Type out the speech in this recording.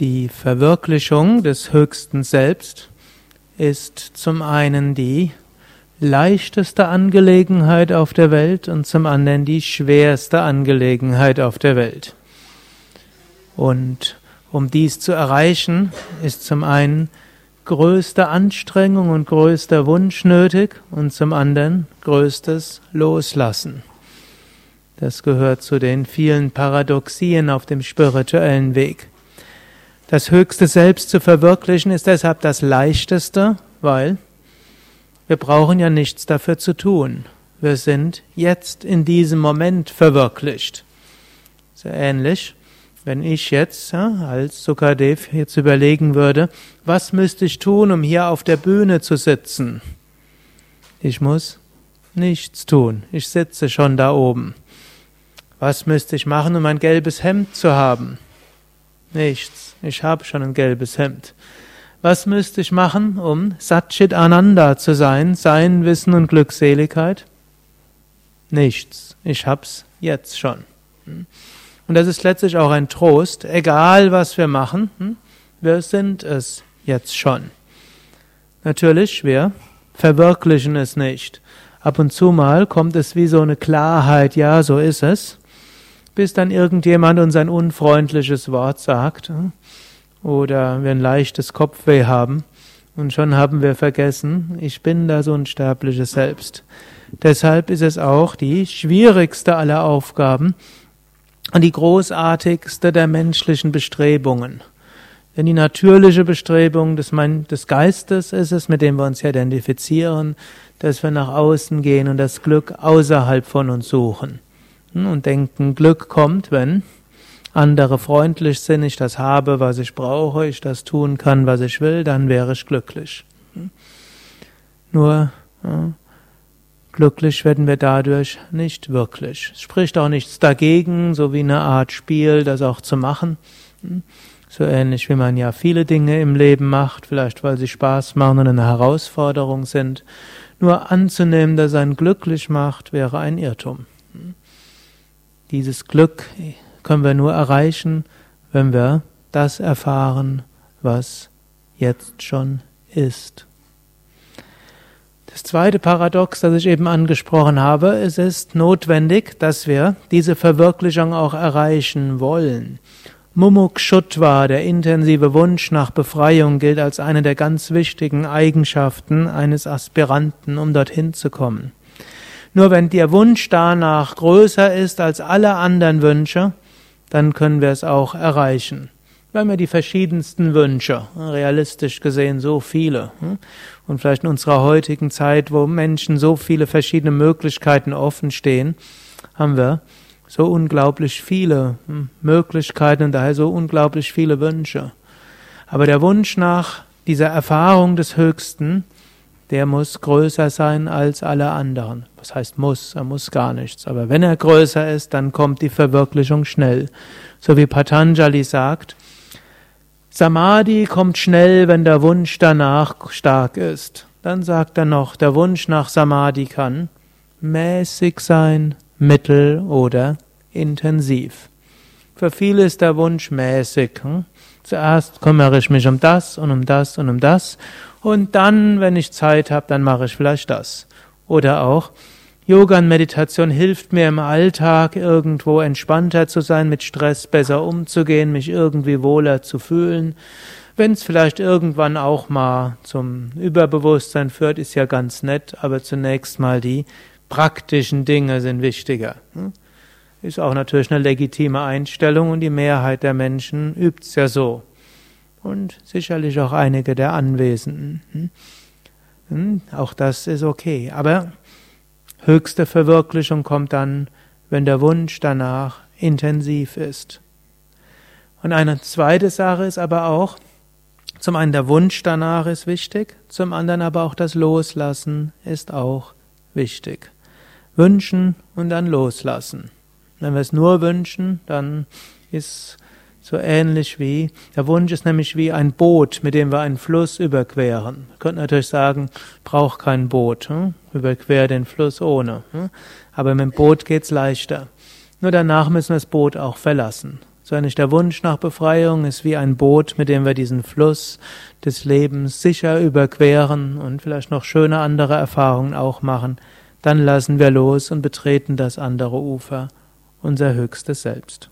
Die Verwirklichung des höchsten Selbst ist zum einen die leichteste Angelegenheit auf der Welt und zum anderen die schwerste Angelegenheit auf der Welt. Und um dies zu erreichen, ist zum einen größte Anstrengung und größter Wunsch nötig und zum anderen größtes Loslassen. Das gehört zu den vielen Paradoxien auf dem spirituellen Weg. Das höchste Selbst zu verwirklichen ist deshalb das leichteste, weil wir brauchen ja nichts dafür zu tun. Wir sind jetzt in diesem Moment verwirklicht. Sehr ähnlich, wenn ich jetzt ja, als Sukadev jetzt überlegen würde, was müsste ich tun, um hier auf der Bühne zu sitzen? Ich muss nichts tun. Ich sitze schon da oben. Was müsste ich machen, um ein gelbes Hemd zu haben? Nichts. Ich habe schon ein gelbes Hemd. Was müsste ich machen, um Satchit Ananda zu sein, Sein, Wissen und Glückseligkeit? Nichts. Ich hab's jetzt schon. Hm? Und das ist letztlich auch ein Trost, egal was wir machen, hm? wir sind es jetzt schon. Natürlich, wir verwirklichen es nicht. Ab und zu mal kommt es wie so eine Klarheit, ja, so ist es, bis dann irgendjemand uns ein unfreundliches Wort sagt. Hm? oder wir ein leichtes Kopfweh haben und schon haben wir vergessen, ich bin das unsterbliche Selbst. Deshalb ist es auch die schwierigste aller Aufgaben und die großartigste der menschlichen Bestrebungen. Denn die natürliche Bestrebung des, des Geistes ist es, mit dem wir uns identifizieren, dass wir nach außen gehen und das Glück außerhalb von uns suchen. Und denken, Glück kommt, wenn andere freundlich sind, ich das habe, was ich brauche, ich das tun kann, was ich will, dann wäre ich glücklich. Nur ja, glücklich werden wir dadurch nicht wirklich. Es spricht auch nichts dagegen, so wie eine Art Spiel, das auch zu machen. So ähnlich wie man ja viele Dinge im Leben macht, vielleicht weil sie Spaß machen und eine Herausforderung sind. Nur anzunehmen, dass ein glücklich macht, wäre ein Irrtum. Dieses Glück können wir nur erreichen, wenn wir das erfahren, was jetzt schon ist. Das zweite Paradox, das ich eben angesprochen habe, es ist notwendig, dass wir diese Verwirklichung auch erreichen wollen. Mumukshutva, der intensive Wunsch nach Befreiung, gilt als eine der ganz wichtigen Eigenschaften eines Aspiranten, um dorthin zu kommen. Nur wenn der Wunsch danach größer ist als alle anderen Wünsche, dann können wir es auch erreichen. Wir haben ja die verschiedensten Wünsche, realistisch gesehen so viele. Hm? Und vielleicht in unserer heutigen Zeit, wo Menschen so viele verschiedene Möglichkeiten offen stehen, haben wir so unglaublich viele hm, Möglichkeiten und daher so unglaublich viele Wünsche. Aber der Wunsch nach dieser Erfahrung des Höchsten, der muss größer sein als alle anderen. Was heißt muss? Er muss gar nichts. Aber wenn er größer ist, dann kommt die Verwirklichung schnell. So wie Patanjali sagt, Samadhi kommt schnell, wenn der Wunsch danach stark ist. Dann sagt er noch, der Wunsch nach Samadhi kann mäßig sein, mittel oder intensiv. Für viele ist der Wunsch mäßig. Hm? Zuerst kümmere ich mich um das und um das und um das und dann, wenn ich Zeit habe, dann mache ich vielleicht das. Oder auch, Yoga und Meditation hilft mir im Alltag irgendwo entspannter zu sein, mit Stress besser umzugehen, mich irgendwie wohler zu fühlen. Wenn es vielleicht irgendwann auch mal zum Überbewusstsein führt, ist ja ganz nett, aber zunächst mal die praktischen Dinge sind wichtiger. Hm? Ist auch natürlich eine legitime Einstellung und die Mehrheit der Menschen übt's ja so und sicherlich auch einige der Anwesenden. Hm? Hm? Auch das ist okay. Aber höchste Verwirklichung kommt dann, wenn der Wunsch danach intensiv ist. Und eine zweite Sache ist aber auch, zum einen der Wunsch danach ist wichtig, zum anderen aber auch das Loslassen ist auch wichtig. Wünschen und dann loslassen. Wenn wir es nur wünschen, dann ist so ähnlich wie, der Wunsch ist nämlich wie ein Boot, mit dem wir einen Fluss überqueren. Wir könnten natürlich sagen, braucht kein Boot, hm? überquer den Fluss ohne. Hm? Aber mit dem Boot geht's leichter. Nur danach müssen wir das Boot auch verlassen. So ähnlich der Wunsch nach Befreiung ist wie ein Boot, mit dem wir diesen Fluss des Lebens sicher überqueren und vielleicht noch schöne andere Erfahrungen auch machen. Dann lassen wir los und betreten das andere Ufer, unser höchstes Selbst.